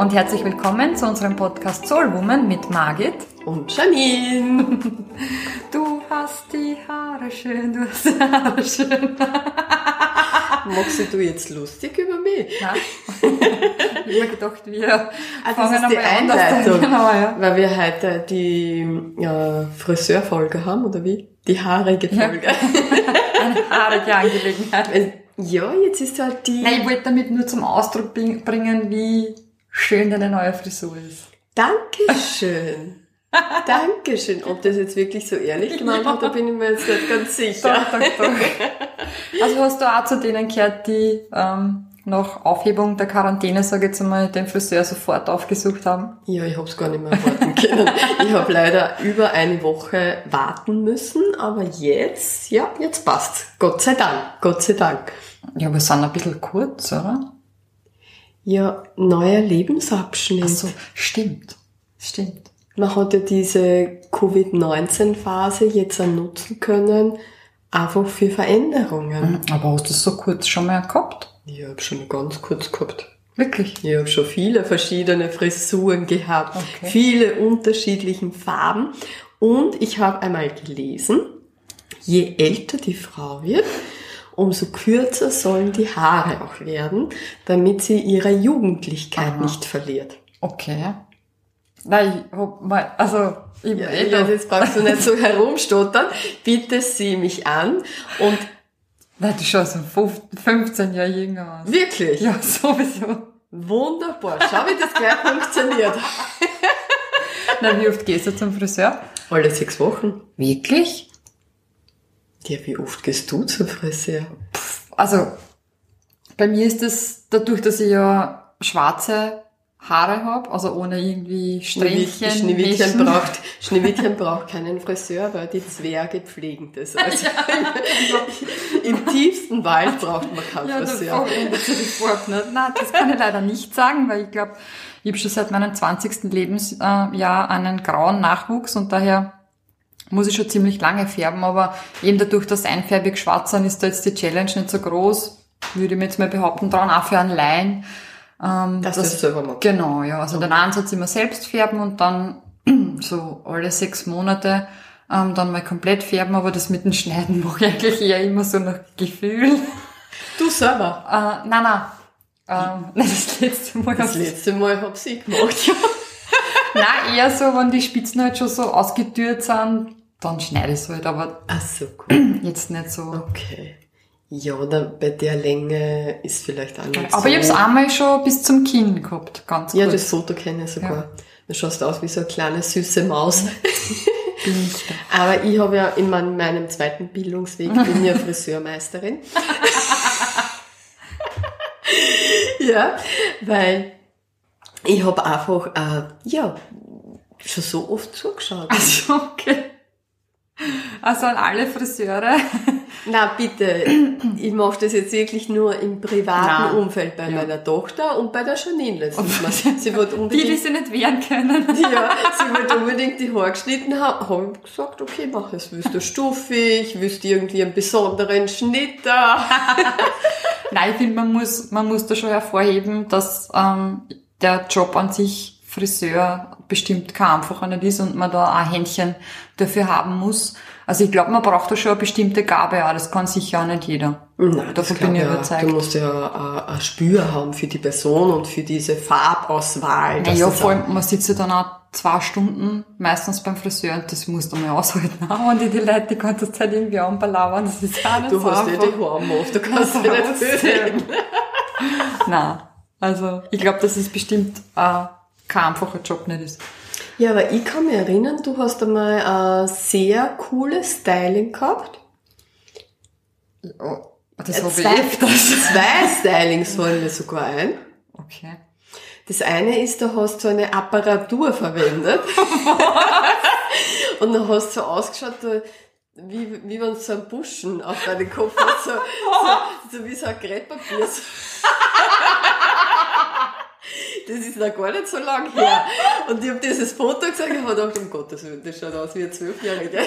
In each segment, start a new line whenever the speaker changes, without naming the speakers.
und herzlich willkommen zu unserem Podcast Soul Woman mit Margit
und Janine.
Du hast die Haare schön, du hast die Haare schön.
Machst du jetzt lustig über mich?
Nein. ich habe gedacht, wir
ah, das fangen ist die Einleitung, genau, ja. weil wir heute die äh, Friseurfolge haben, oder wie? Die haarige Folge. Ja.
Eine haarige Angelegenheit.
Ja, jetzt ist halt die...
Nein, ich wollte damit nur zum Ausdruck bringen, wie schön deine neue Frisur ist.
Dankeschön. Dankeschön. Ob das jetzt wirklich so ehrlich gemeint ja. hat, da bin ich mir jetzt nicht ganz sicher. Doch, doch,
doch. Also hast du auch zu denen gehört, die ähm, nach Aufhebung der Quarantäne, sage ich jetzt einmal, den Friseur sofort aufgesucht haben?
Ja, ich habe es gar nicht mehr warten können. ich habe leider über eine Woche warten müssen, aber jetzt, ja, jetzt passt. Gott sei Dank, Gott sei Dank.
Ja, wir sind ein bisschen kurz, oder?
Ja, neuer Lebensabschnitt. Ach
so, stimmt. Stimmt.
Man hat ja diese Covid-19-Phase jetzt nutzen können, einfach für Veränderungen.
Mhm, aber hast du es so kurz schon mal gehabt?
Ich habe schon ganz kurz gehabt.
Wirklich?
Ich habe schon viele verschiedene Frisuren gehabt, okay. viele unterschiedlichen Farben. Und ich habe einmal gelesen, je älter die Frau wird, umso kürzer sollen die Haare auch werden, damit sie ihre Jugendlichkeit Aha. nicht verliert.
Okay. Nein, mal, also,
ich ja, ja, jetzt brauchst du nicht so herumstottern. Bitte sieh mich an und
Nein, du schaust um 15 Jahre jünger aus.
Wirklich?
Ja, sowieso.
Wunderbar. Schau, wie das gleich funktioniert.
Na, wie oft gehst du zum Friseur?
Alle sechs Wochen.
Wirklich?
Ja, wie oft gehst du zum Friseur?
Also, bei mir ist es dadurch, dass ich ja schwarze Haare habe, also ohne irgendwie Strähnchen.
Schneewittchen braucht, Schneewittchen braucht keinen Friseur, weil die Zwerge pflegen das. Also ja. Im tiefsten Wald braucht man keinen ja, Friseur.
Das Nein, das kann ich leider nicht sagen, weil ich glaube, ich habe schon seit meinem 20. Lebensjahr einen grauen Nachwuchs und daher muss ich schon ziemlich lange färben, aber eben dadurch, dass einfärbig schwarz sind, ist da jetzt die Challenge nicht so groß, würde ich mir jetzt mal behaupten, dran auch für einen Laien.
Ähm, das, das ist selber machen.
Genau, ja. Also okay. den Ansatz immer selbst färben und dann so alle sechs Monate ähm, dann mal komplett färben, aber das mit dem Schneiden mache ich eigentlich eher immer so nach Gefühl.
Du selber?
Äh, nein, nein. Ähm, nein, das letzte Mal.
Das letzte Mal hab ich gemacht, ja.
nein, eher so, wenn die Spitzen halt schon so ausgetürt sind, dann schneide ich es halt, aber
Ach so, cool.
jetzt nicht so.
Okay. Ja, oder bei der Länge ist vielleicht auch nicht
Aber so. ich habe es einmal schon bis zum Kinn gehabt, ganz
Ja, das Foto kenne ich sogar. Ja. Du schaust aus wie so eine kleine süße Maus. Aber ich habe ja in meinem, meinem zweiten Bildungsweg, bin ja Friseurmeisterin. ja, weil ich habe einfach, äh, ja, schon so oft zugeschaut.
Also, okay. Also an alle Friseure.
Na bitte, ich mache das jetzt wirklich nur im privaten Nein. Umfeld bei ja. meiner Tochter und bei der Janine letztens Mal.
Sie wollte unbedingt, die, die sie nicht wehren können.
ja, sie wollte unbedingt die Haare geschnitten haben. Habe ich gesagt, okay, mach es. Willst du stufig? Willst du irgendwie einen besonderen Schnitt da?
Nein, ich finde, man muss, man muss da schon hervorheben, dass ähm, der Job an sich Friseur bestimmt kein einfacher nicht ist und man da ein Händchen dafür haben muss. Also ich glaube, man braucht da schon eine bestimmte Gabe, aber das kann sicher auch nicht jeder.
Nein, Davon bin ich überzeugt. Du musst ja ein Spür haben für die Person und für diese Farbauswahl.
Naja, vor allem, man sitzt ja dann auch zwei Stunden meistens beim Friseur und das musst du mal aushalten. Und die, die Leute die ganze Zeit irgendwie anbelauern, das ist auch nicht
Du so hast ja die Haare auf, du kannst ja nicht reden.
Nein, also ich glaube, das ist bestimmt äh, kein einfacher Job nicht ist.
Ja, aber ich kann mich erinnern, du hast einmal ein sehr cooles Styling gehabt.
Oh, das habe ich öfters.
Zwei Stylings fallen mir sogar ein.
Okay.
Das eine ist, du hast so eine Apparatur verwendet. und dann hast du so ausgeschaut, wie, wie wenn so ein Buschen auf deinen Kopf hat, so, so, so wie so ein Gerätpapier. Das ist noch gar nicht so lang her. Und ich habe dieses Foto gesehen und habe gedacht, um Gottes Willen, das schaut aus wie ein Zwölfjähriger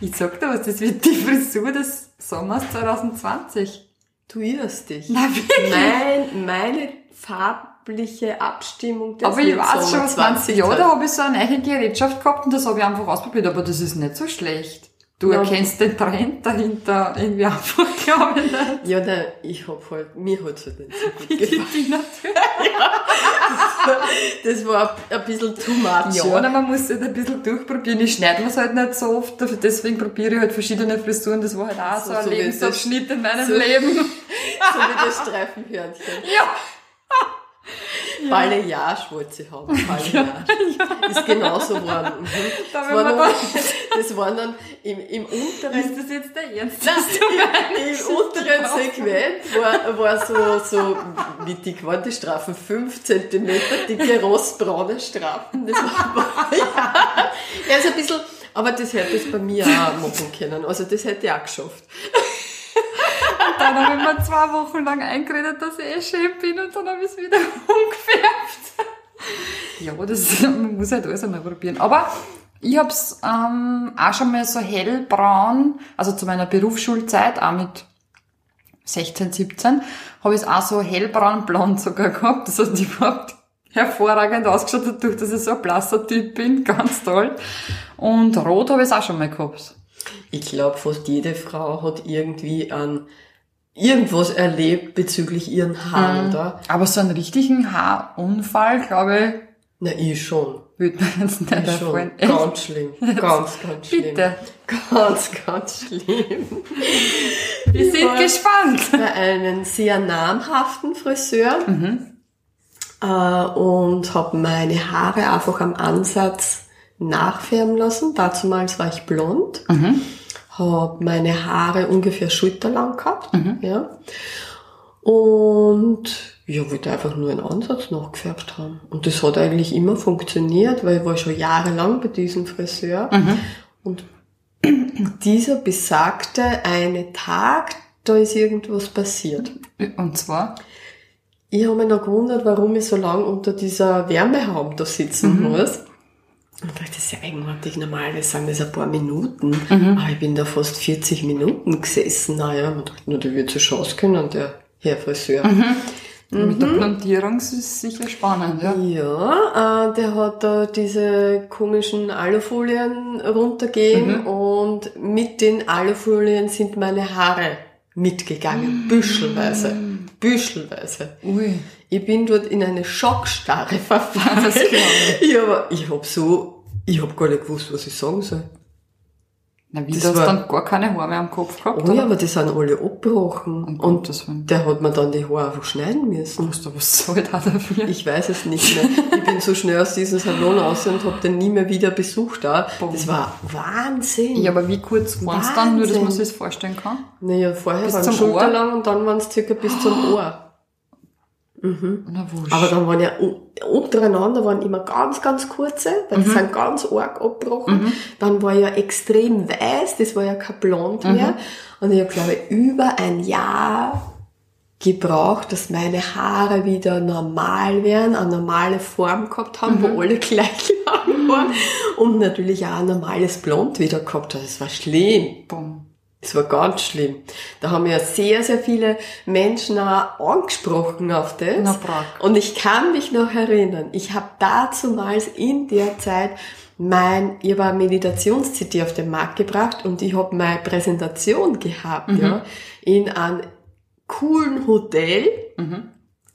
Ich sag dir was, das wird die Frisur des Sommers 2020.
Du irrst dich.
Wirklich?
Mein, meine farbliche Abstimmung des
Aber ich weiß schon, was meinst du. Ja,
2020.
da habe ich so eine neue Gerätschaft gehabt und das habe ich einfach ausprobiert, aber das ist nicht so schlecht. Du
Ja.
erkennst den Trend dahinter irgendwie einfach, glaube ich nicht.
Ja, nein, ich hab halt, mir hat's halt nicht so gut gefallen.
Die natürlich.
Das war ein bisschen too much.
Ja, oder man muss halt ein bisschen durchprobieren. Ich schneide mir's halt nicht so oft, deswegen probiere ich halt verschiedene Frisuren. Das war halt auch so,
So-
ein
so wie
Lebensabschnitt in meinem
so-
Leben.
So wie das Streifenhörnchen.
Ja.
Balayage wollte sie haben. Balayage. Ist genauso geworden. Mhm.
Da
Das, war dann, das waren dann im, im unteren
Ist das jetzt der Ernst?
Im unteren Segment war, war so, so, wie dick waren die Strafen? 5 cm dicke rostbraune Strafen. Das war, ja, er ist ein bisschen, aber das hätte ich bei mir auch machen können. Also das hätte ich auch geschafft.
Dann habe ich mir zwei Wochen lang eingeredet, dass ich eh schön bin und dann habe ich es wieder umgefärbt. Ja, das, man muss halt alles einmal probieren. Aber ich habe es ähm, auch schon mal so hellbraun, also zu meiner Berufsschulzeit, auch mit 16, 17, habe ich es auch so hellbraun blond sogar gehabt. Das hat überhaupt hervorragend ausgeschaut, dadurch, dass ich so ein blasser Typ bin. Ganz toll. Und rot habe ich es auch schon mal gehabt.
Ich glaube, fast jede Frau hat irgendwie an irgendwas erlebt bezüglich ihren Haaren da.
Aber so einen richtigen Haarunfall, glaube ich,
Na, ich schon.
würde mir jetzt nicht
Ich schon.
Echt?
Ganz schlimm. Ganz, ganz schlimm.
Bitte.
Ganz, ganz schlimm.
Wir sind
Ja.
gespannt.
bei einem sehr namhaften Friseur äh, und habe meine Haare einfach am Ansatz nachfärben lassen. Dazumals war ich blond, habe meine Haare ungefähr schulterlang gehabt, ja, und ja, wollte einfach nur einen Ansatz nachgefärbt haben. Und das hat eigentlich immer funktioniert, weil ich war schon jahrelang bei diesem Friseur und dieser besagte eine Tag, da ist irgendwas passiert.
Und zwar?
Ich habe mich noch gewundert, warum ich so lange unter dieser Wärmehaube da sitzen muss. Und dachte, das ist ja eigenartig. Normalerweise sagen das ein paar Minuten. Aber ich bin da fast 40 Minuten gesessen. Naja, man dachte, nur der wird so Chance können, der Herr Friseur.
Mit der Blondierung ist es sicher spannend, ja.
Ja, äh, der hat da diese komischen Alufolien runtergehen und mit den Alufolien sind meine Haare mitgegangen. Büschelweise. Büschelweise.
Ui.
Ich bin dort in eine Schockstarre verfallen.
Das
ich. aber ich hab so, ich hab gar nicht gewusst, was ich sagen soll.
Na, wie,
Das
du hast
war-
dann gar keine Haare mehr am Kopf gehabt,
Oh ja, aber die sind alle abgebrochen. Und
Gottes Willen.
der hat mir dann die Haare einfach schneiden müssen.
Du was soll da dafür?
Ich weiß es nicht mehr. Ich bin so schnell aus diesem Salon raus und habe den nie mehr wieder besucht. Da. Das war Wahnsinn.
Ja, aber wie kurz waren es dann, nur dass man sich das vorstellen kann?
Naja, vorher waren es schulterlang und dann waren es circa bis zum Ohr.
Na wurscht.
Aber dann waren ja untereinander waren immer ganz, ganz kurze, weil
Mhm.
die sind ganz arg abgebrochen. Dann war ja extrem weiß, das war ja kein Blond
Mhm.
mehr. Und ich habe, glaube ich, über ein Jahr gebraucht, dass meine Haare wieder normal werden, eine normale Form gehabt haben,
Mhm.
wo alle gleich lang waren. Und natürlich auch ein normales Blond wieder gehabt haben. Das war schlimm.
Bumm.
Das war ganz schlimm. Da haben ja sehr, sehr viele Menschen auch angesprochen auf das. Und ich kann mich noch erinnern, ich habe dazumals in der Zeit mein, ich habe ein Meditations-CD auf den Markt gebracht und ich habe meine Präsentation gehabt, ja, in einem coolen Hotel.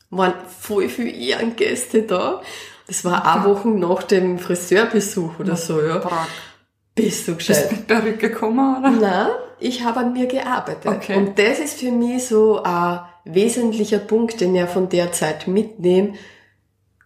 Waren voll viele Ehrengäste da. Das war auch Wochen nach dem Friseurbesuch oder so, ja.
Brav.
Bist du
Bist
gescheit?
du mit Perücke gekommen, oder?
Nein, ich habe an mir gearbeitet.
Okay.
Und das ist für mich so ein wesentlicher Punkt, den ich von der Zeit mitnehme,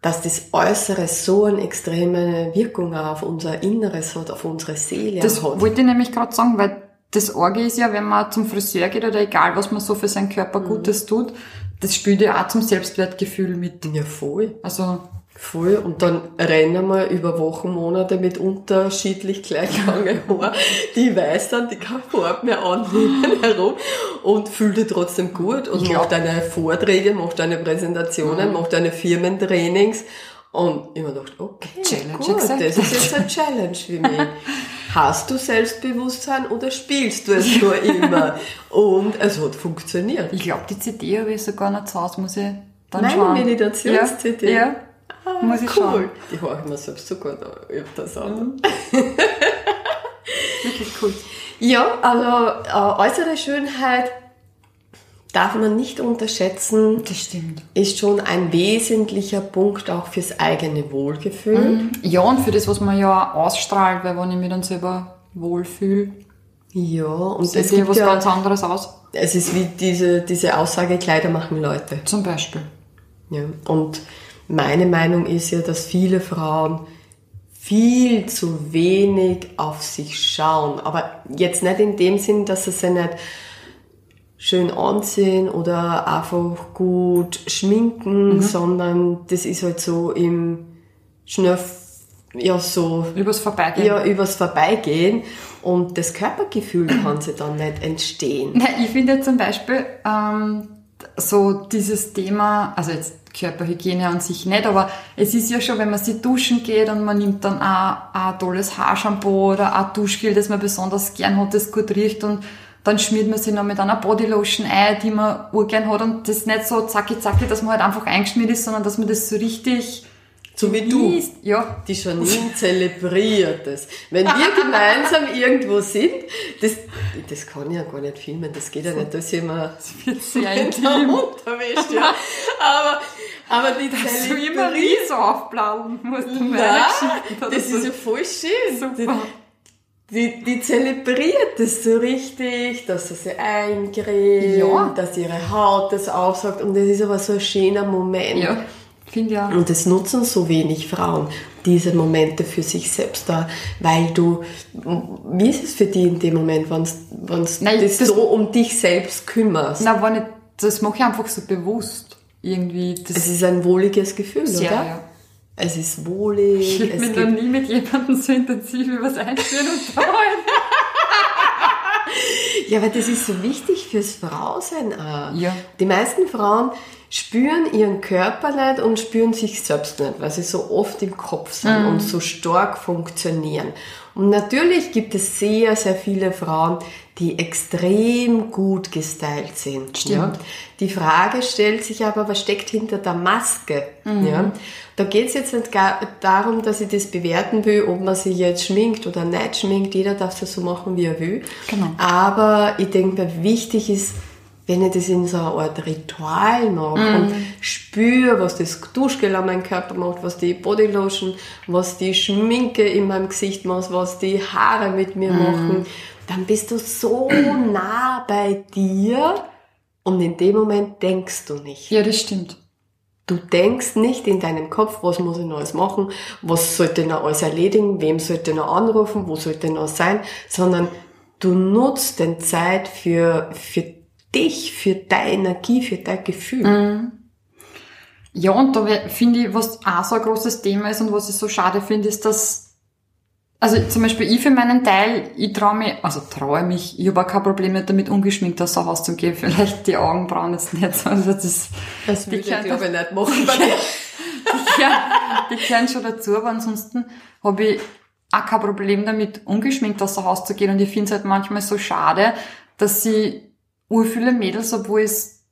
dass das Äußere so eine extreme Wirkung auf unser Inneres hat, auf unsere Seele
Das
hat.
wollte ich nämlich gerade sagen, weil das Orge ist ja, wenn man zum Friseur geht oder egal, was man so für seinen Körper Gutes tut, das spielt ja auch zum Selbstwertgefühl mit.
Ja, voll.
Also,
Voll. Und dann rennen wir über Wochen, Monate mit unterschiedlich gleich lange Haaren. Die weiß dann, die kann Farbe mehr annehmen herum und fühlt sich trotzdem gut und
Ja.
macht deine Vorträge, macht deine Präsentationen, macht deine Firmentrainings. Und ich mir gedacht, okay,
Challenge
gut,
accepted.
das ist jetzt eine Challenge für mich. Hast du Selbstbewusstsein oder spielst du es nur immer? Und es hat funktioniert.
Ich glaube, die CD habe ich sogar noch zu Hause, muss ich dann
Meine
schauen.
Meditations-CD?
Ja, ja.
Ah,
muss ich
cool.
schauen.
Die höre ich mir selbst sogar noch öfters an.
Wirklich cool.
Ja, also äh, äußere Schönheit darf man nicht unterschätzen,
Das stimmt.
ist schon ein wesentlicher Punkt auch fürs eigene Wohlgefühl.
Ja, und für das, was man ja auch ausstrahlt, weil wenn ich mich dann selber wohlfühle,
Ja, und
sieht
es
ja
gibt
was
ja,
ganz anderes aus.
es ist wie diese, diese Aussage, Kleider machen Leute.
Zum Beispiel.
Ja, und meine Meinung ist ja, dass viele Frauen viel zu wenig auf sich schauen. Aber jetzt nicht in dem Sinn, dass sie sich nicht schön anziehen oder einfach gut schminken, sondern das ist halt so im schnell, ja, so,
Übers Vorbeigehen.
ja, übers Vorbeigehen und das Körpergefühl kann sie dann nicht entstehen.
Na, ich finde zum Beispiel ähm, so dieses Thema, also jetzt Körperhygiene an sich nicht, aber es ist ja schon, wenn man sich duschen geht und man nimmt dann auch ein tolles Haarshampoo oder ein Duschgel, das man besonders gern hat, das gut riecht und dann schmiert man sich noch mit einer Bodylotion ein, die man urgern hat und das nicht so zacki zacki, dass man halt einfach eingeschmiert ist, sondern dass man das so richtig
So wie du.
Ja,
Die Janine zelebriert es. Wenn wir gemeinsam irgendwo sind, das, das kann ich ja gar nicht filmen, das geht ja nicht, dass ich immer
intim.
Unterwäsche, ja. Aber, aber die
Dass du immer
zelebriert,
Riese aufblauen musst.
Nein, das
so.
ist ja voll schön.
Super.
Die, die zelebriert das so richtig, dass sie sich eincremt,
Ja.
dass ihre Haut das aufsaugt und das ist aber so ein schöner Moment.
Ja, finde ja.
Und es nutzen so wenig Frauen diese Momente für sich selbst da, weil du, wie ist es für die in dem Moment, wenn du dich
das-
so um dich selbst kümmerst?
Na, wenn ich, das mache ich einfach so bewusst. Irgendwie,
Es ist ein wohliges Gefühl,
sehr,
oder?
ja.
Es ist wohlig,
Ich
es
mich noch nie mit jemandem so intensiv über das Einführen unterhalten.
Ja, aber das ist so wichtig fürs Frausein auch.
Ja.
Die meisten Frauen spüren ihren Körper nicht und spüren sich selbst nicht, weil sie so oft im Kopf sind und so stark funktionieren. Und natürlich gibt es sehr, sehr viele Frauen, die extrem gut gestylt sind.
Stimmt.
Ja? Die Frage stellt sich aber, was steckt hinter der Maske? Ja? Da geht es jetzt nicht gar darum, dass ich das bewerten will, ob man sich jetzt schminkt oder nicht schminkt. Jeder darf das so machen, wie er will.
Genau.
Aber ich denke, mir, wichtig ist, wenn ich das in so einer Art Ritual mache und spüre, was das Duschgel an meinem Körper macht, was die Bodylotion, was die Schminke in meinem Gesicht macht, was die Haare mit mir machen, dann bist du so nah bei dir und in dem Moment denkst du nicht.
Ja, das stimmt.
Du denkst nicht in deinem Kopf, was muss ich noch alles machen, was sollte noch alles erledigen, wem sollte noch anrufen, wo sollte noch sein, sondern du nutzt den Zeit für, für dich, für deine Energie, für dein Gefühl.
Ja, und da finde ich, was auch so ein großes Thema ist und was ich so schade finde, ist, dass, also zum Beispiel ich für meinen Teil, ich traue mich, also traue mich, ich habe auch kein Problem mit damit, ungeschminkt aus Haus zu gehen. Vielleicht die Augenbrauen jetzt nicht so, also das,
Das
die
würde ich, ich, nicht machen bei dir.
die, gehören, schon dazu, aber ansonsten habe ich auch kein Problem damit, ungeschminkt aus Haus zu gehen und ich finde es halt manchmal so schade, dass sie urviele Mädels, obwohl es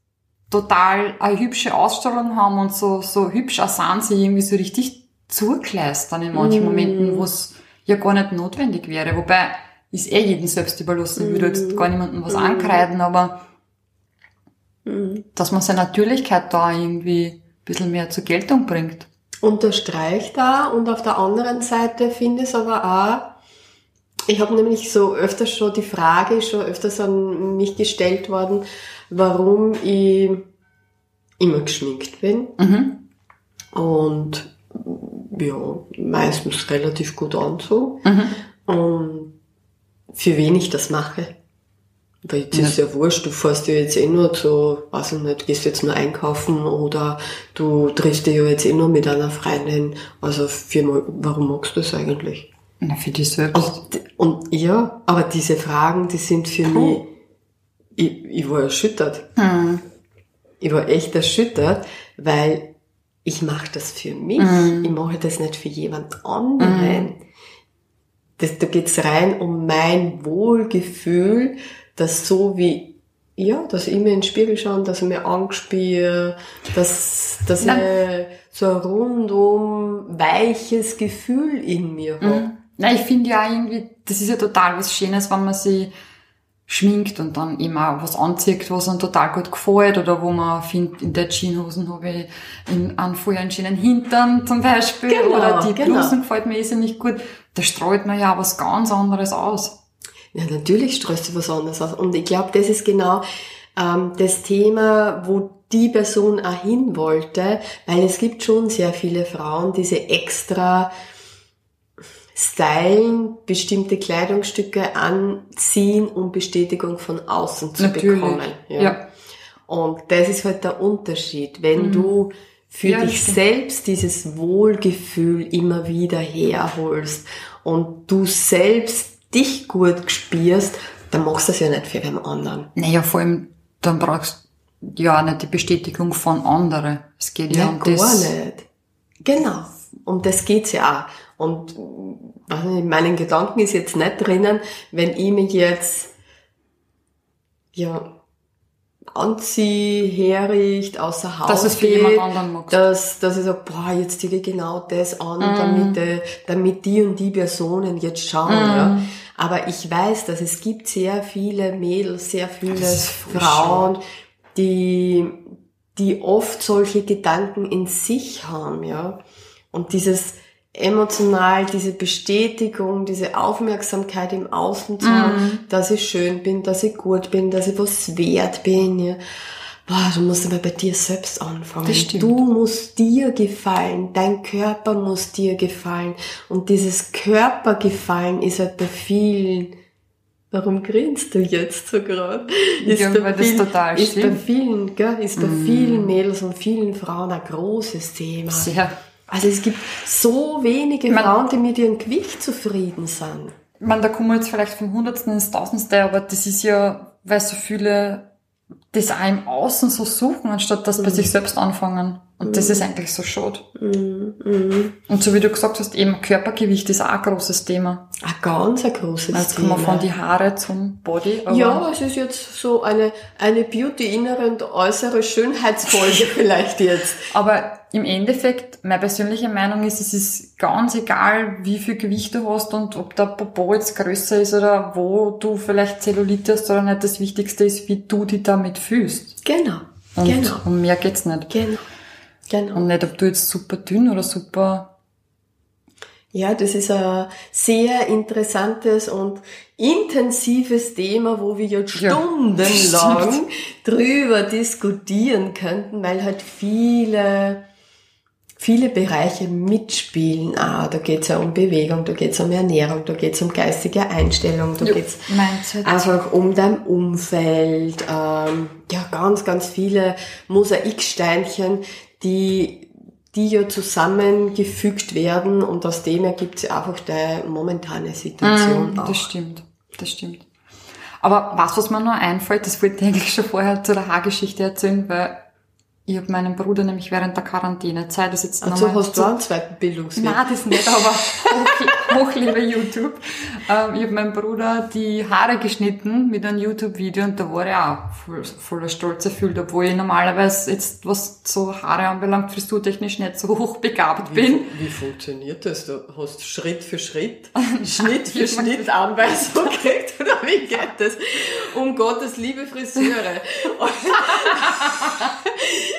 total eine hübsche Ausstrahlung haben und so, so hübsch auch sind, sie irgendwie so richtig zugleistern in manchen Momenten, wo es ja gar nicht notwendig wäre. Wobei, ist eh jedem selbst überlassen. Ich würde jetzt gar niemandem was ankreiden, aber dass man seine Natürlichkeit da irgendwie ein bisschen mehr zur Geltung bringt.
Unterstreicht da und auf der anderen Seite finde ich es aber auch, ich habe nämlich so öfters schon die Frage schon öfters an mich gestellt worden, warum ich immer geschminkt bin.
Mhm.
Und ja, meistens relativ gut anzogen.
Mhm.
Und für wen ich das mache. Weil das ist ja wurscht, du fährst ja jetzt eh nur zu, weiß ich nicht, gehst jetzt nur einkaufen oder du triffst dich ja jetzt eh nur mit einer Freundin. Also für, warum magst du das eigentlich?
Na, für dich selbst.
Und, und ja, aber diese Fragen, die sind für mich, ich, ich war erschüttert.
Mhm.
Ich war echt erschüttert, weil ich mache das für mich. Ich mache das nicht für jemand anderen. das, da geht's rein um mein Wohlgefühl, dass so wie ja, dass ich mir in den Spiegel schaue, dass ich mir angespiele, dass, dass ich so ein rundum weiches Gefühl in mir habe. Mhm.
Na, ich finde ja irgendwie, das ist ja total was Schönes, wenn man sich schminkt und dann immer was anzieht, was einem total gut gefällt oder wo man findet, in der Jeanshosen habe ich in, einen voll einen schönen Hintern zum Beispiel genau, oder die genau. Blusen gefällt mir eh nicht gut. Da streut man ja was ganz anderes aus.
Ja, natürlich streust du was anderes aus. Und ich glaube, das ist genau ähm, das Thema, wo die Person auch hin wollte, weil es gibt schon sehr viele Frauen, diese extra stylen, bestimmte Kleidungsstücke anziehen, um Bestätigung von außen zu Natürlich. bekommen. Ja. ja. Und das ist halt der Unterschied. Wenn mhm. du für ja, dich selbst dieses Wohlgefühl immer wieder herholst und du selbst dich gut spürst, dann machst du das ja nicht für den anderen.
Naja, vor allem, dann brauchst du ja nicht die Bestätigung von anderen. Es geht ja, ja um
gar das. nicht. Genau. Um das geht's ja auch. Und in meinen Gedanken ist jetzt nicht drinnen, wenn ich mich jetzt ja anziehe, herricht, außer Haus dass es für geht, jemand anderen magst. Dass, dass ich sage, boah, jetzt ziehe ich genau das an, mm. damit, äh, damit die und die Personen jetzt schauen. Mm. Ja. Aber ich weiß, dass es gibt sehr viele Mädels, sehr viele Frauen, die, die oft solche Gedanken in sich haben, ja. Und dieses, emotional diese Bestätigung, diese Aufmerksamkeit im Außen zu haben, mm. dass ich schön bin, dass ich gut bin, dass ich was wert bin. Ja. Boah, du musst aber bei dir selbst anfangen. Du musst dir gefallen, dein Körper muss dir gefallen. Und dieses Körpergefallen ist halt bei vielen Warum grinst du jetzt so gerade?
Ist, ja, bei, viel, total
ist bei vielen, gell, ist bei mm. vielen Mädels und vielen Frauen ein großes Thema.
Sehr.
Also es gibt so wenige man, Frauen, die mit ihrem Gewicht zufrieden sind.
Man, da kommen wir jetzt vielleicht vom Hundertsten ins Tausendste, aber das ist ja, weil so viele das auch im Außen so suchen, anstatt dass mhm. bei sich selbst anfangen. Und mhm. das ist eigentlich so schade. Mhm. mhm. Und so wie du gesagt hast, eben Körpergewicht ist auch ein großes Thema.
Ein ganz ein großes
jetzt Thema. Jetzt kommen wir von die Haare zum Body.
ja, es ist jetzt so eine, eine Beauty-innere und äußere Schönheitsfolge vielleicht jetzt.
Aber im Endeffekt, meine persönliche Meinung ist, es ist ganz egal, wie viel Gewicht du hast und ob der Popo jetzt größer ist oder wo du vielleicht Zellulite hast oder nicht. Das Wichtigste ist, wie du dich damit fühlst.
Genau.
Und
genau.
um mehr geht's nicht.
Genau.
Genau. Und nicht, ob du jetzt super dünn oder super
ja, das ist ein sehr interessantes und intensives Thema, wo wir jetzt stundenlang ja, drüber diskutieren könnten, weil halt viele, viele Bereiche mitspielen. Ah, da geht's ja um Bewegung, da geht's um Ernährung, da geht's um geistige Einstellung, da ja, geht's einfach um dein Umfeld. Ähm, ja, ganz, ganz viele Mosaiksteinchen, die die ja zusammengefügt werden und aus dem ergibt sich einfach die momentane Situation.
Mm, das stimmt, das stimmt. Aber was, was mir nur einfällt, das wollte ich eigentlich schon vorher zu der Haargeschichte erzählen, weil ich habe meinen Bruder nämlich während der Quarantänezeit, das jetzt
also hast du einen zweiten Bildungsweg?
Nein, das nicht, aber hoch, hoch liebe YouTube. Ähm, ich habe meinem Bruder die Haare geschnitten mit einem YouTube-Video und da war er auch voll, voller Stolz erfüllt, obwohl ich normalerweise jetzt, was so Haare anbelangt, frisurtechnisch nicht so hoch begabt bin.
Wie, wie funktioniert das? Du hast Schritt für Schritt, Schnitt für Schnitt Anweisung gekriegt oder wie geht das? Um Gottes liebe Friseure.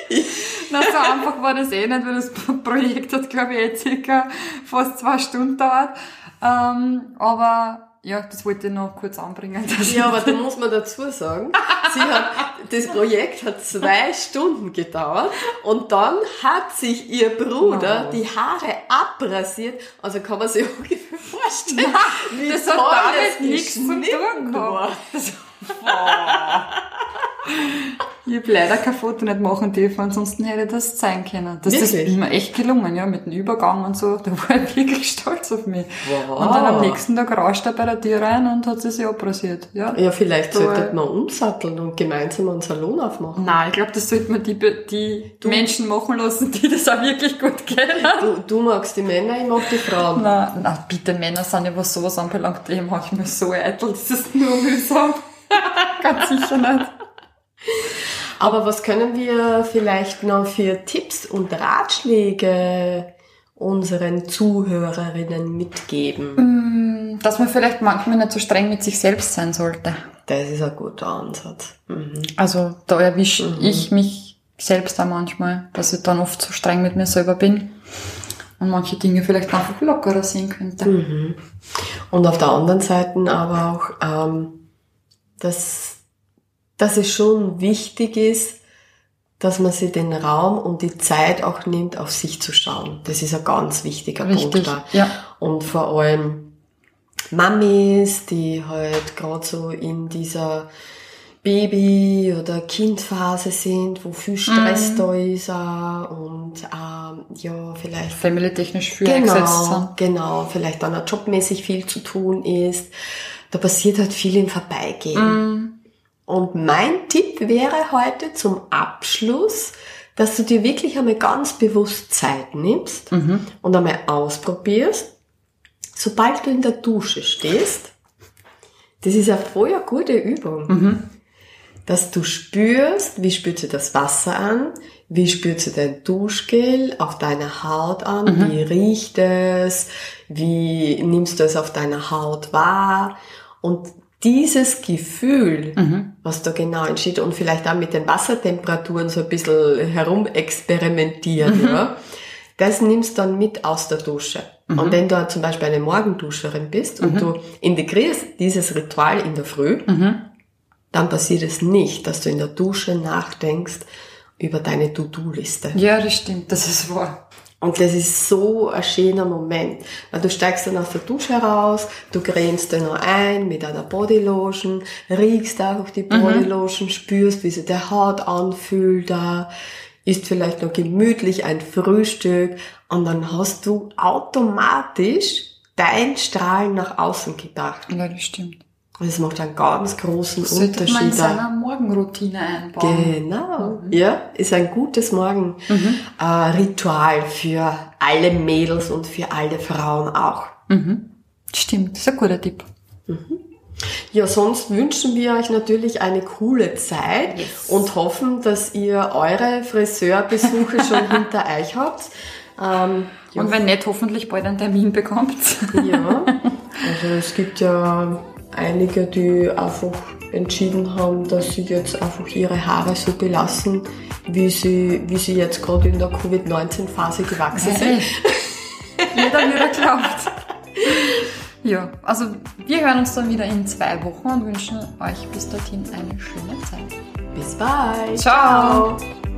Na, so einfach war das eh nicht, weil das Projekt hat, glaube ich, eh circa fast zwei Stunden dauert. Ähm, aber ja, das wollte ich noch kurz anbringen.
Ja, aber da muss man dazu sagen, sie hat, das Projekt hat zwei Stunden gedauert und dann hat sich ihr Bruder oh. die Haare abrasiert. Also kann man sich ungefähr vorstellen,
Nein, wie das hat damit nichts zu tun gehabt. Ich habe leider kein Foto nicht machen dürfen, ansonsten hätte das sein können. Das
Wirklich?
ist mir echt gelungen, ja, mit dem Übergang und so. Da war ich wirklich stolz auf mich.
Wow.
Und dann am nächsten Tag rauscht er bei der Tür rein und hat sie sich abrasiert. Ja.
Ja, vielleicht
So,
sollte man umsatteln und gemeinsam einen Salon aufmachen.
Nein, ich glaube, das sollte man die, die Menschen machen lassen, die das auch wirklich gut kennen.
Du, du magst die Männer, ich mag die Frauen.
Na, na, bitte, Männer sind ja, was sowas anbelangt, eh manchmal so eitel, das ist nur mühsam. Ganz sicher nicht.
Aber was können wir vielleicht noch für Tipps und Ratschläge unseren Zuhörerinnen mitgeben?
Dass man vielleicht manchmal nicht so streng mit sich selbst sein sollte.
Das ist ein guter Ansatz. Mhm.
Also da erwische ich mich selbst auch manchmal, dass ich dann oft so streng mit mir selber bin und manche Dinge vielleicht einfach lockerer sehen könnte.
Und auf der anderen Seite aber auch, ähm, dass, dass es schon wichtig ist, dass man sich den Raum und die Zeit auch nimmt, auf sich zu schauen. Das ist ein ganz wichtiger
Richtig,
Punkt da.
ja.
Und vor allem Mamis, die halt gerade so in dieser Baby- oder Kindphase sind, wo viel Stress da ist auch und ähm, ja, vielleicht
Family-technisch eingesetzt
Genau,
sind.
genau, vielleicht dann auch jobmäßig viel zu tun ist. Da passiert halt viel im Vorbeigehen. Und mein Tipp wäre heute zum Abschluss, dass du dir wirklich einmal ganz bewusst Zeit nimmst und einmal ausprobierst, sobald du in der Dusche stehst. Das ist eine gute Übung. Dass du spürst, wie spürt sich das Wasser an, wie spürt sich dein Duschgel auf deiner Haut an, wie riecht es, wie nimmst du es auf deiner Haut wahr und dieses Gefühl, was da genau entsteht und vielleicht auch mit den Wassertemperaturen so ein bisschen herumexperimentieren, ja, das nimmst du dann mit aus der Dusche. Und wenn du zum Beispiel eine Morgenduscherin bist und du integrierst dieses Ritual in der Früh, dann passiert es nicht, dass du in der Dusche nachdenkst über deine To-Do-Liste.
Ja, das stimmt, das ist wahr.
Und das ist so ein schöner Moment, weil du steigst dann aus der Dusche raus, du cremst dich noch ein mit einer Bodylotion, riechst einfach die Bodylotion, spürst, wie sich der Haut anfühlt da, isst vielleicht noch gemütlich ein Frühstück und dann hast du automatisch dein Strahlen nach außen gebracht.
Ja, das stimmt.
Und das macht einen ganz großen
Das sollte man in
Unterschied.
seiner Morgenroutine einbauen.
Genau, ja, ist ein gutes Morgenritual äh, Ritual für alle Mädels und für alle Frauen auch.
Stimmt, das ist ein guter Tipp.
Ja, sonst wünschen wir euch natürlich eine coole Zeit und hoffen, dass ihr eure Friseurbesuche schon hinter euch habt. Ähm,
Und wenn nicht, hoffentlich bald einen Termin bekommt.
ja, also es gibt ja einige, die einfach entschieden haben, dass sie jetzt einfach ihre Haare so belassen, wie sie, wie sie jetzt gerade in der Covid-19-Phase gewachsen sind.
Jeder wieder glaubt. Ja, also wir hören uns dann wieder in zwei Wochen und wünschen euch bis dorthin eine schöne Zeit.
Bis bald.
Ciao.
Ciao.